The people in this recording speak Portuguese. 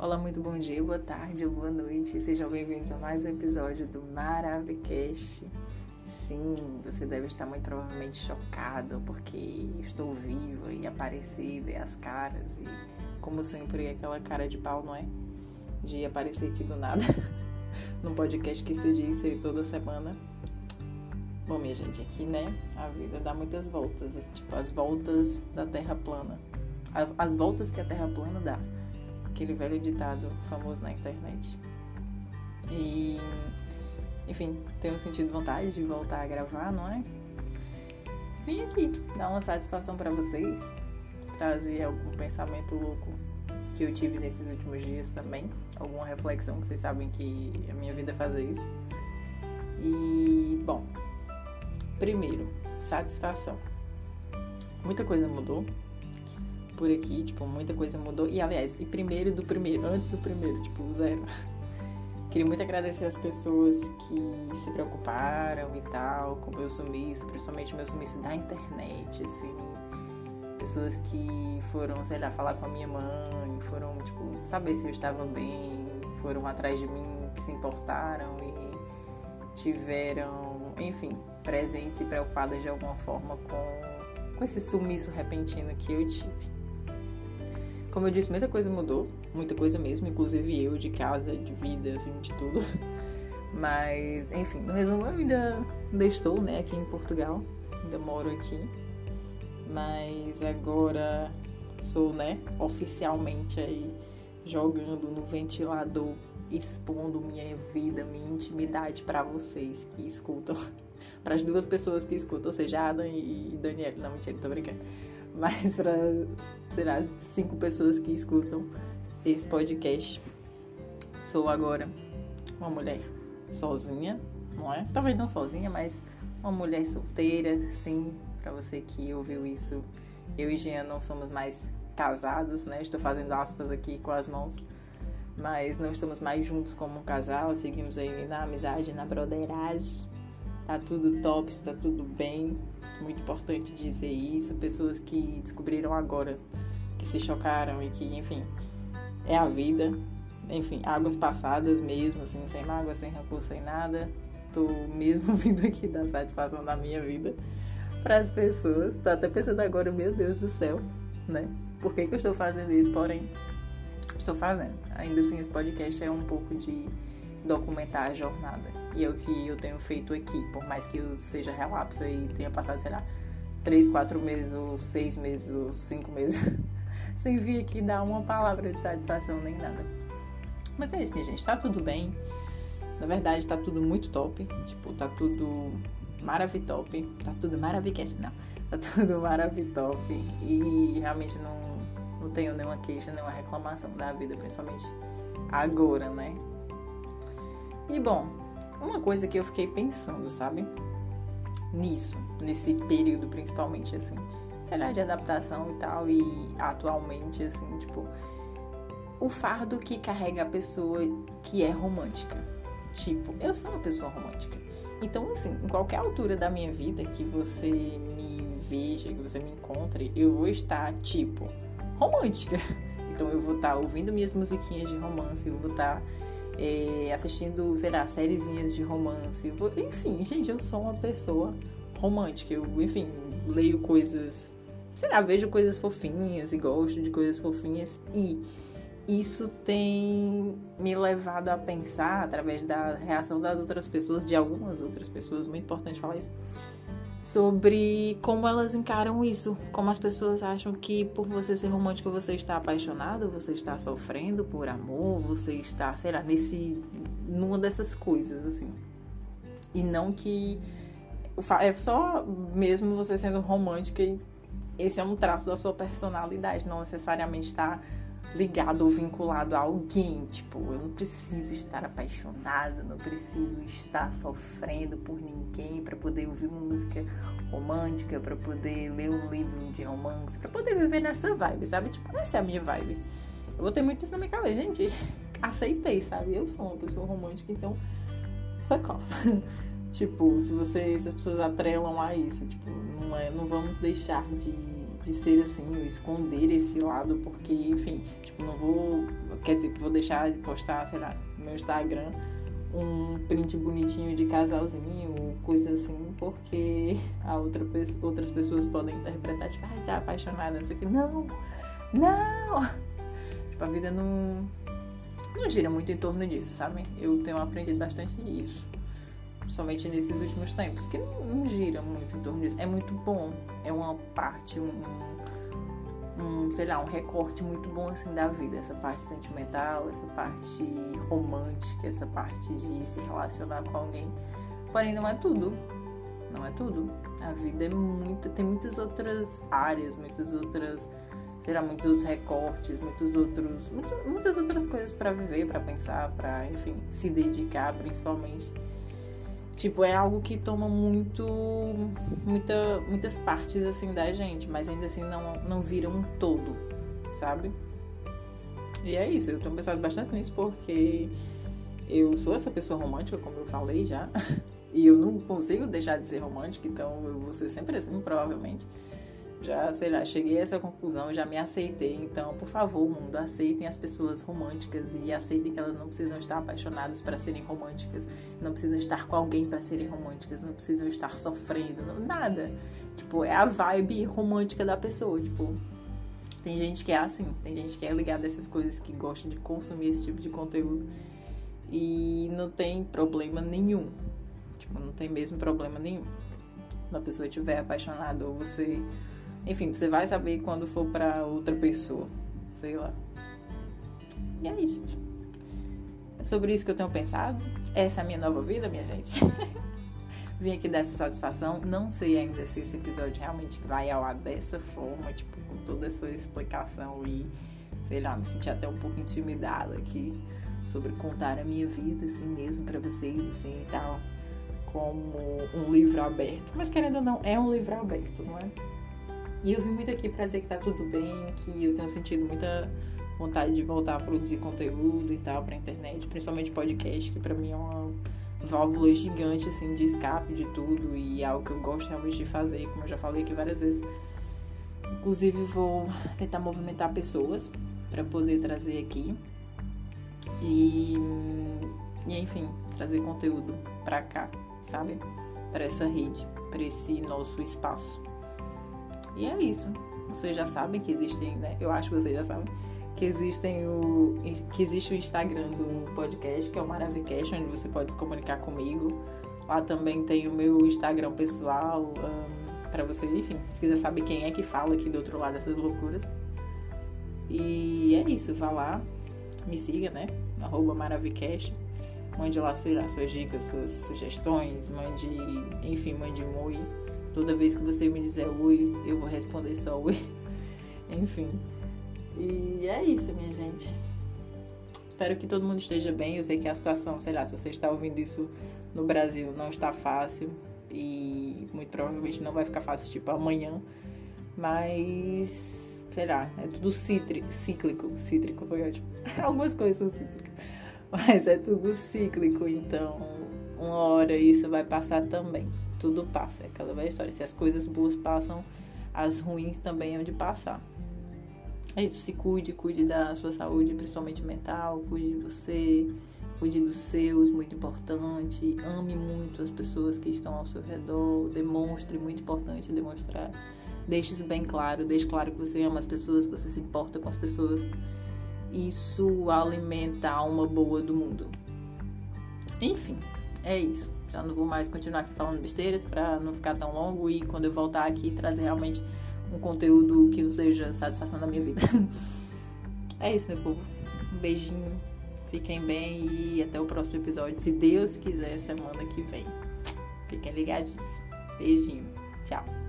Olá, muito bom dia, boa tarde boa noite. Sejam bem-vindos a mais um episódio do Maravicast. Sim, você deve estar muito provavelmente chocado porque estou viva e aparecida e as caras e como sempre aquela cara de pau, não é? De aparecer aqui do nada num podcast que se diz aí toda semana. Bom, minha gente, aqui, né, a vida dá muitas voltas, tipo as voltas da Terra plana. As voltas que a Terra plana dá aquele velho ditado famoso na internet. E, enfim, tenho sentido vontade de voltar a gravar, não é? Vim aqui dar uma satisfação para vocês, trazer algum pensamento louco que eu tive nesses últimos dias também, alguma reflexão que vocês sabem que a minha vida fazer isso. E, bom, primeiro, satisfação. Muita coisa mudou, por aqui, tipo, muita coisa mudou. E aliás, e primeiro do primeiro, antes do primeiro, tipo, zero. Queria muito agradecer as pessoas que se preocuparam e tal com o meu sumiço, principalmente meu sumiço da internet, assim. Pessoas que foram, sei lá, falar com a minha mãe, foram, tipo, saber se eu estava bem, foram atrás de mim, que se importaram e tiveram, enfim, presentes e preocupadas de alguma forma com, com esse sumiço repentino que eu tive. Como eu disse, muita coisa mudou, muita coisa mesmo, inclusive eu, de casa, de vida, assim, de tudo. Mas, enfim, no resumo, eu ainda, ainda estou, né, aqui em Portugal, ainda moro aqui. Mas agora sou, né, oficialmente aí jogando no ventilador, expondo minha vida, minha intimidade para vocês que escutam, para as duas pessoas que escutam, ou seja, Adam e Daniel. Não, mentira, tô brincando mas para, sei lá, cinco pessoas que escutam esse podcast. Sou agora uma mulher sozinha, não é? Talvez não sozinha, mas uma mulher solteira, sim, para você que ouviu isso. Eu e Jean não somos mais casados, né? Estou fazendo aspas aqui com as mãos, mas não estamos mais juntos como um casal, seguimos aí na amizade, na broderagem tá tudo top, está tudo bem. Muito importante dizer isso. Pessoas que descobriram agora, que se chocaram e que, enfim, é a vida. Enfim, águas passadas mesmo, assim, sem mágoa, sem rancor, sem nada. Tô mesmo vindo aqui dar satisfação da minha vida para as pessoas. Tô até pensando agora, meu Deus do céu, né? Por que, que eu estou fazendo isso? Porém, estou fazendo. Ainda assim, esse podcast é um pouco de documentar a jornada. E é o que eu tenho feito aqui, por mais que eu seja relapso e tenha passado, sei lá, três, quatro meses, ou seis meses, ou cinco meses, sem vir aqui dar uma palavra de satisfação nem nada. Mas é isso, minha gente, tá tudo bem. Na verdade, tá tudo muito top. Tipo, tá tudo maravitop. Tá tudo maravilhoso, não. Tá tudo maravitop. E realmente não, não tenho nenhuma queixa, nenhuma reclamação da vida, principalmente agora, né? E bom, uma coisa que eu fiquei pensando, sabe? Nisso, nesse período principalmente, assim, sei lá, de adaptação e tal, e atualmente, assim, tipo, o fardo que carrega a pessoa que é romântica. Tipo, eu sou uma pessoa romântica. Então, assim, em qualquer altura da minha vida que você me veja, que você me encontre, eu vou estar, tipo, romântica. Então, eu vou estar ouvindo minhas musiquinhas de romance, eu vou estar é, assistindo, sei lá, sériezinhas de romance. Enfim, gente, eu sou uma pessoa romântica. Eu, enfim, leio coisas, sei lá, vejo coisas fofinhas e gosto de coisas fofinhas. E isso tem me levado a pensar, através da reação das outras pessoas, de algumas outras pessoas, muito importante falar isso sobre como elas encaram isso, como as pessoas acham que por você ser romântico você está apaixonado, você está sofrendo por amor, você está, sei lá, nesse numa dessas coisas assim. E não que é só mesmo você sendo romântica e esse é um traço da sua personalidade, não necessariamente está ligado ou vinculado a alguém. Tipo, eu não preciso estar apaixonada, não preciso estar sofrendo por ninguém para poder ouvir uma música romântica, para poder ler um livro de romance, para poder viver nessa vibe, sabe? Tipo, essa é a minha vibe. Eu botei muito isso na minha cabeça, gente. Aceitei, sabe? Eu sou uma pessoa romântica, então fuck off. tipo, se você, se as pessoas atrelam a isso, tipo, não é, não vamos deixar de de ser assim, eu esconder esse lado, porque, enfim, tipo, não vou. Quer dizer, vou deixar de postar, sei lá, no meu Instagram um print bonitinho de casalzinho, coisa assim, porque a outra, outras pessoas podem interpretar, tipo, ai, tá apaixonada, não sei o que. Não! Não! Tipo, a vida não, não gira muito em torno disso, sabe? Eu tenho aprendido bastante isso. Somente nesses últimos tempos, que não, gira muito em torno disso. É muito bom, é uma parte, um, um, sei lá, um recorte muito bom assim da vida, essa parte sentimental, essa parte romântica, essa parte de se relacionar com alguém. Porém, não é tudo. Não é tudo. A vida é muito, tem muitas outras áreas, muitas outras, sei lá, muitos recortes, muitos outros, muitas outras coisas para viver, para pensar, para, enfim, se dedicar, principalmente. Tipo, é algo que toma muito, muita, muitas partes, assim, da gente, mas ainda assim não, não vira um todo, sabe? E é isso, eu tenho pensado bastante nisso porque eu sou essa pessoa romântica, como eu falei já, e eu não consigo deixar de ser romântica, então eu vou ser sempre assim, provavelmente já, sei lá, cheguei a essa conclusão, já me aceitei. Então, por favor, mundo, aceitem as pessoas românticas e aceitem que elas não precisam estar apaixonadas para serem românticas, não precisam estar com alguém para serem românticas, não precisam estar sofrendo, não, nada. Tipo, é a vibe romântica da pessoa, tipo, tem gente que é assim, tem gente que é ligada a essas coisas, que gosta de consumir esse tipo de conteúdo e não tem problema nenhum. Tipo, não tem mesmo problema nenhum. Quando a pessoa estiver apaixonada ou você enfim, você vai saber quando for para outra pessoa. Sei lá. E é isso. É sobre isso que eu tenho pensado. Essa é a minha nova vida, minha gente. Vim aqui dessa satisfação. Não sei ainda se esse episódio realmente vai ao ar dessa forma, tipo, com toda essa explicação e, sei lá, me senti até um pouco intimidada aqui sobre contar a minha vida, assim mesmo, para vocês, assim e tal. Como um livro aberto. Mas querendo ou não, é um livro aberto, não é? E eu vim muito aqui para dizer que tá tudo bem, que eu tenho sentido muita vontade de voltar a produzir conteúdo e tal pra internet, principalmente podcast, que para mim é uma válvula gigante assim de escape de tudo e é algo que eu gosto realmente de fazer, como eu já falei aqui várias vezes. Inclusive vou tentar movimentar pessoas para poder trazer aqui e, e enfim, trazer conteúdo para cá, sabe? Para essa rede, para esse nosso espaço. E é isso. Vocês já sabem que existem, né? Eu acho que vocês já sabem que existem o que existe o Instagram do podcast, que é o Maravicast, onde você pode se comunicar comigo. Lá também tem o meu Instagram pessoal, um, para você, enfim, se quiser saber quem é que fala aqui do outro lado dessas loucuras. E é isso, vá lá, me siga, né? Arroba Maravicast. Mande lá, sei lá, suas dicas, suas sugestões, mande, enfim, mande um oi Toda vez que você me dizer oi, eu vou responder só oi. Enfim. E é isso, minha gente. Espero que todo mundo esteja bem. Eu sei que a situação, sei lá, se você está ouvindo isso no Brasil, não está fácil. E muito provavelmente não vai ficar fácil, tipo, amanhã. Mas, sei lá, é tudo cíclico. Cítrico foi ótimo. Algumas coisas são cítricas. Mas é tudo cíclico, então uma hora isso vai passar também tudo passa. É aquela velha história. Se as coisas boas passam, as ruins também hão de passar. É isso, se cuide, cuide da sua saúde, principalmente mental, cuide de você, cuide dos seus, muito importante. Ame muito as pessoas que estão ao seu redor, demonstre, muito importante demonstrar. Deixe isso bem claro, deixe claro que você ama as pessoas, que você se importa com as pessoas. Isso alimenta a alma boa do mundo. Enfim, é isso. Já não vou mais continuar aqui falando besteiras para não ficar tão longo e quando eu voltar aqui trazer realmente um conteúdo que não seja satisfação da minha vida. é isso, meu povo. Um beijinho. Fiquem bem e até o próximo episódio, se Deus quiser, semana que vem. Fiquem ligadinhos. Beijinho. Tchau.